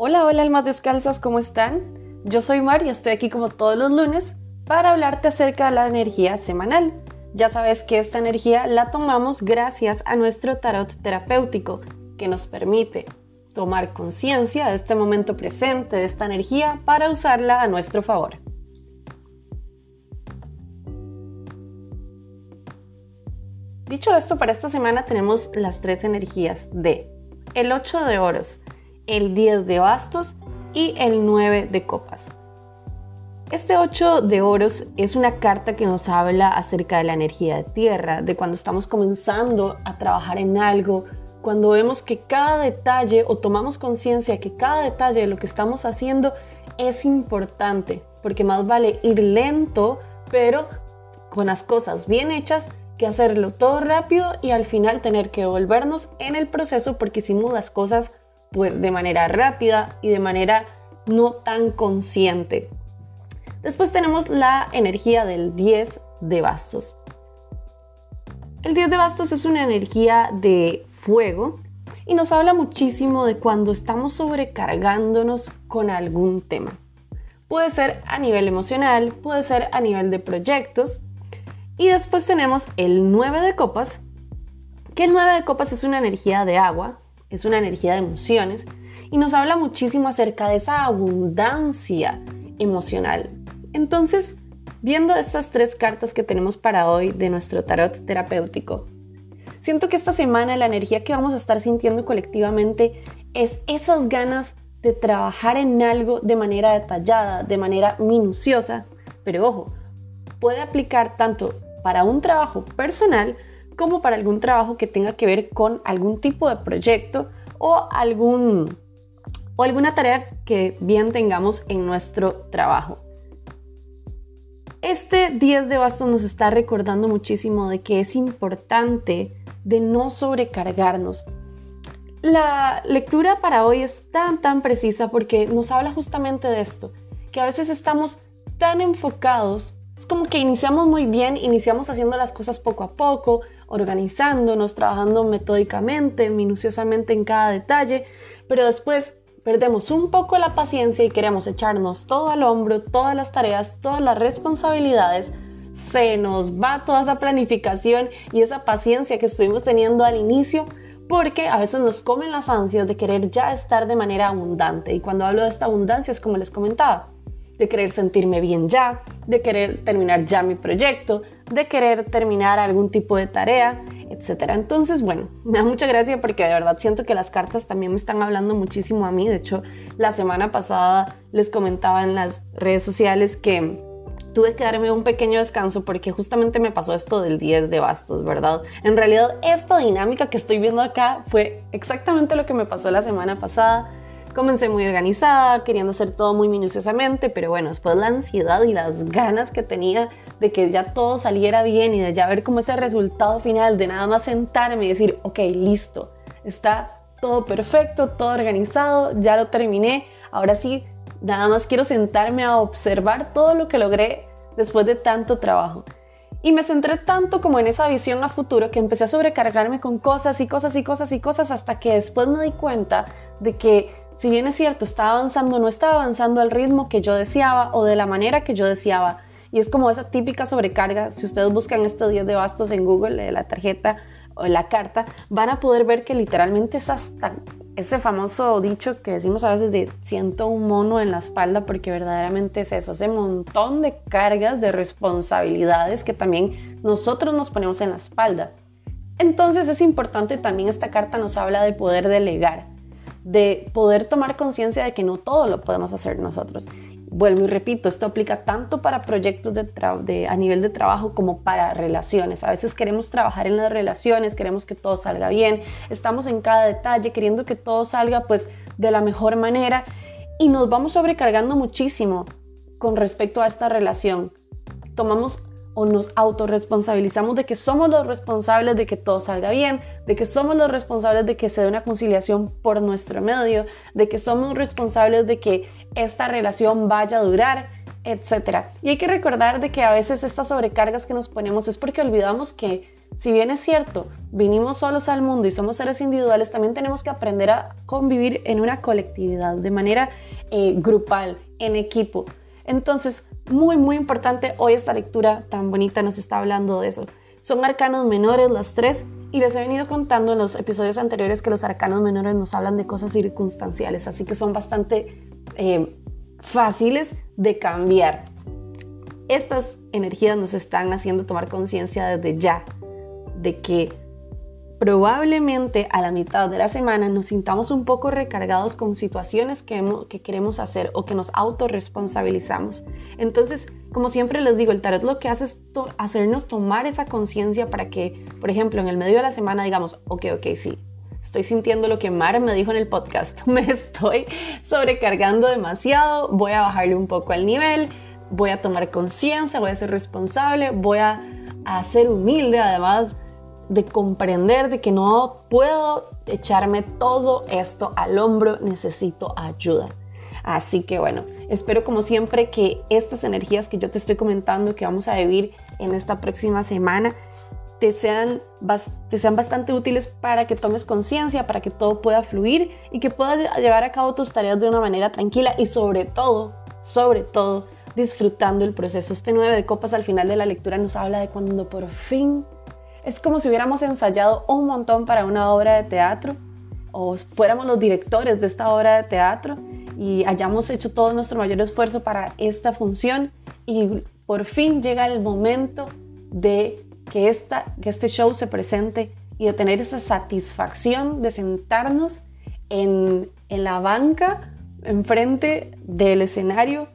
Hola, hola almas descalzas, ¿cómo están? Yo soy Mar y estoy aquí como todos los lunes para hablarte acerca de la energía semanal. Ya sabes que esta energía la tomamos gracias a nuestro tarot terapéutico, que nos permite tomar conciencia de este momento presente, de esta energía, para usarla a nuestro favor. Dicho esto, para esta semana tenemos las tres energías de el 8 de oros, el 10 de bastos y el 9 de copas. Este 8 de oros es una carta que nos habla acerca de la energía de tierra, de cuando estamos comenzando a trabajar en algo, cuando vemos que cada detalle o tomamos conciencia que cada detalle de lo que estamos haciendo es importante, porque más vale ir lento, pero con las cosas bien hechas, que hacerlo todo rápido y al final tener que volvernos en el proceso porque hicimos las cosas pues de manera rápida y de manera no tan consciente. Después tenemos la energía del 10 de bastos. El 10 de bastos es una energía de fuego y nos habla muchísimo de cuando estamos sobrecargándonos con algún tema. Puede ser a nivel emocional, puede ser a nivel de proyectos. Y después tenemos el 9 de copas, que el 9 de copas es una energía de agua, es una energía de emociones y nos habla muchísimo acerca de esa abundancia emocional. Entonces, viendo estas tres cartas que tenemos para hoy de nuestro tarot terapéutico, siento que esta semana la energía que vamos a estar sintiendo colectivamente es esas ganas de trabajar en algo de manera detallada, de manera minuciosa, pero ojo, puede aplicar tanto para un trabajo personal como para algún trabajo que tenga que ver con algún tipo de proyecto o, algún, o alguna tarea que bien tengamos en nuestro trabajo. Este 10 de bastos nos está recordando muchísimo de que es importante de no sobrecargarnos. La lectura para hoy es tan tan precisa porque nos habla justamente de esto, que a veces estamos tan enfocados es como que iniciamos muy bien, iniciamos haciendo las cosas poco a poco, organizándonos, trabajando metódicamente, minuciosamente en cada detalle, pero después perdemos un poco la paciencia y queremos echarnos todo al hombro, todas las tareas, todas las responsabilidades, se nos va toda esa planificación y esa paciencia que estuvimos teniendo al inicio porque a veces nos comen las ansias de querer ya estar de manera abundante. Y cuando hablo de esta abundancia es como les comentaba, de querer sentirme bien ya, de querer terminar ya mi proyecto, de querer terminar algún tipo de tarea, etc. Entonces, bueno, me da mucha gracia porque de verdad siento que las cartas también me están hablando muchísimo a mí. De hecho, la semana pasada les comentaba en las redes sociales que tuve que darme un pequeño descanso porque justamente me pasó esto del 10 de bastos, ¿verdad? En realidad, esta dinámica que estoy viendo acá fue exactamente lo que me pasó la semana pasada Comencé muy organizada, queriendo hacer todo muy minuciosamente, pero bueno, después la ansiedad y las ganas que tenía de que ya todo saliera bien y de ya ver como ese resultado final, de nada más sentarme y decir, ok, listo, está todo perfecto, todo organizado, ya lo terminé, ahora sí, nada más quiero sentarme a observar todo lo que logré después de tanto trabajo. Y me centré tanto como en esa visión a futuro que empecé a sobrecargarme con cosas y cosas y cosas y cosas hasta que después me di cuenta de que si bien es cierto, estaba avanzando, no estaba avanzando al ritmo que yo deseaba o de la manera que yo deseaba. Y es como esa típica sobrecarga. Si ustedes buscan este 10 de bastos en Google, la tarjeta o la carta, van a poder ver que literalmente es hasta ese famoso dicho que decimos a veces de siento un mono en la espalda, porque verdaderamente es eso, ese montón de cargas, de responsabilidades que también nosotros nos ponemos en la espalda. Entonces es importante también esta carta nos habla de poder delegar de poder tomar conciencia de que no todo lo podemos hacer nosotros. Vuelvo y repito, esto aplica tanto para proyectos de, a nivel de trabajo como para relaciones. A veces queremos trabajar en las relaciones, queremos que todo salga bien, estamos en cada detalle queriendo que todo salga pues de la mejor manera y nos vamos sobrecargando muchísimo con respecto a esta relación. Tomamos o nos autorresponsabilizamos de que somos los responsables de que todo salga bien, de que somos los responsables de que se dé una conciliación por nuestro medio, de que somos responsables de que esta relación vaya a durar etc. Y hay que recordar de que a veces estas sobrecargas que nos ponemos es porque olvidamos que si bien es cierto, vinimos solos al mundo y somos seres individuales, también tenemos que aprender a convivir en una colectividad, de manera eh, grupal, en equipo. Entonces, muy, muy importante, hoy esta lectura tan bonita nos está hablando de eso. Son arcanos menores las tres y les he venido contando en los episodios anteriores que los arcanos menores nos hablan de cosas circunstanciales, así que son bastante eh, fáciles de cambiar. Estas energías nos están haciendo tomar conciencia desde ya de que probablemente a la mitad de la semana nos sintamos un poco recargados con situaciones que, que queremos hacer o que nos autorresponsabilizamos. Entonces, como siempre les digo, el tarot lo que hace es hacernos tomar esa conciencia para que, por ejemplo, en el medio de la semana digamos, ok, ok, sí, estoy sintiendo lo que Mar me dijo en el podcast, me estoy sobrecargando demasiado, voy a bajarle un poco al nivel, voy a tomar conciencia, voy a ser responsable, voy a, a ser humilde además de comprender de que no puedo echarme todo esto al hombro, necesito ayuda. Así que bueno, espero como siempre que estas energías que yo te estoy comentando que vamos a vivir en esta próxima semana te sean, te sean bastante útiles para que tomes conciencia, para que todo pueda fluir y que puedas llevar a cabo tus tareas de una manera tranquila y sobre todo, sobre todo, disfrutando el proceso. Este 9 de copas al final de la lectura nos habla de cuando por fin es como si hubiéramos ensayado un montón para una obra de teatro o fuéramos los directores de esta obra de teatro y hayamos hecho todo nuestro mayor esfuerzo para esta función y por fin llega el momento de que, esta, que este show se presente y de tener esa satisfacción de sentarnos en, en la banca enfrente del escenario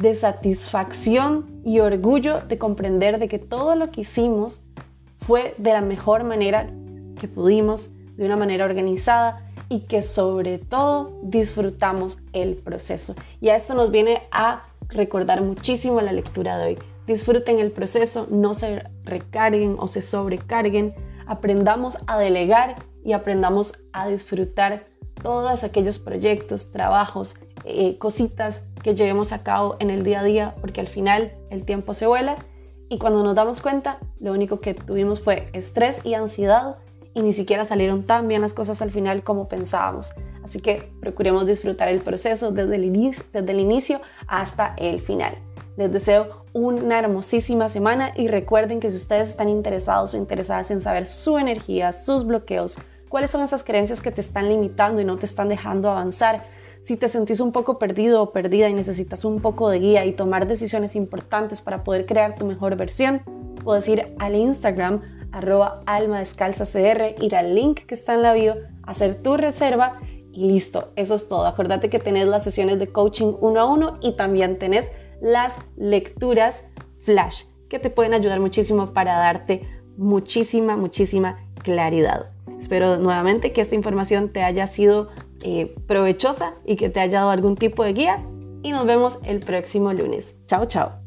de satisfacción y orgullo de comprender de que todo lo que hicimos fue de la mejor manera que pudimos, de una manera organizada y que sobre todo disfrutamos el proceso. Y a esto nos viene a recordar muchísimo la lectura de hoy. Disfruten el proceso, no se recarguen o se sobrecarguen, aprendamos a delegar y aprendamos a disfrutar todos aquellos proyectos, trabajos, eh, cositas que llevemos a cabo en el día a día, porque al final el tiempo se vuela y cuando nos damos cuenta, lo único que tuvimos fue estrés y ansiedad y ni siquiera salieron tan bien las cosas al final como pensábamos. Así que procuremos disfrutar el proceso desde el, inicio, desde el inicio hasta el final. Les deseo una hermosísima semana y recuerden que si ustedes están interesados o interesadas en saber su energía, sus bloqueos, cuáles son esas creencias que te están limitando y no te están dejando avanzar, si te sentís un poco perdido o perdida y necesitas un poco de guía y tomar decisiones importantes para poder crear tu mejor versión, puedes ir al Instagram arroba alma cr, ir al link que está en la bio, hacer tu reserva y listo, eso es todo. Acuérdate que tenés las sesiones de coaching uno a uno y también tenés las lecturas flash que te pueden ayudar muchísimo para darte muchísima, muchísima claridad. Espero nuevamente que esta información te haya sido eh, provechosa y que te haya dado algún tipo de guía. Y nos vemos el próximo lunes. Chao, chao.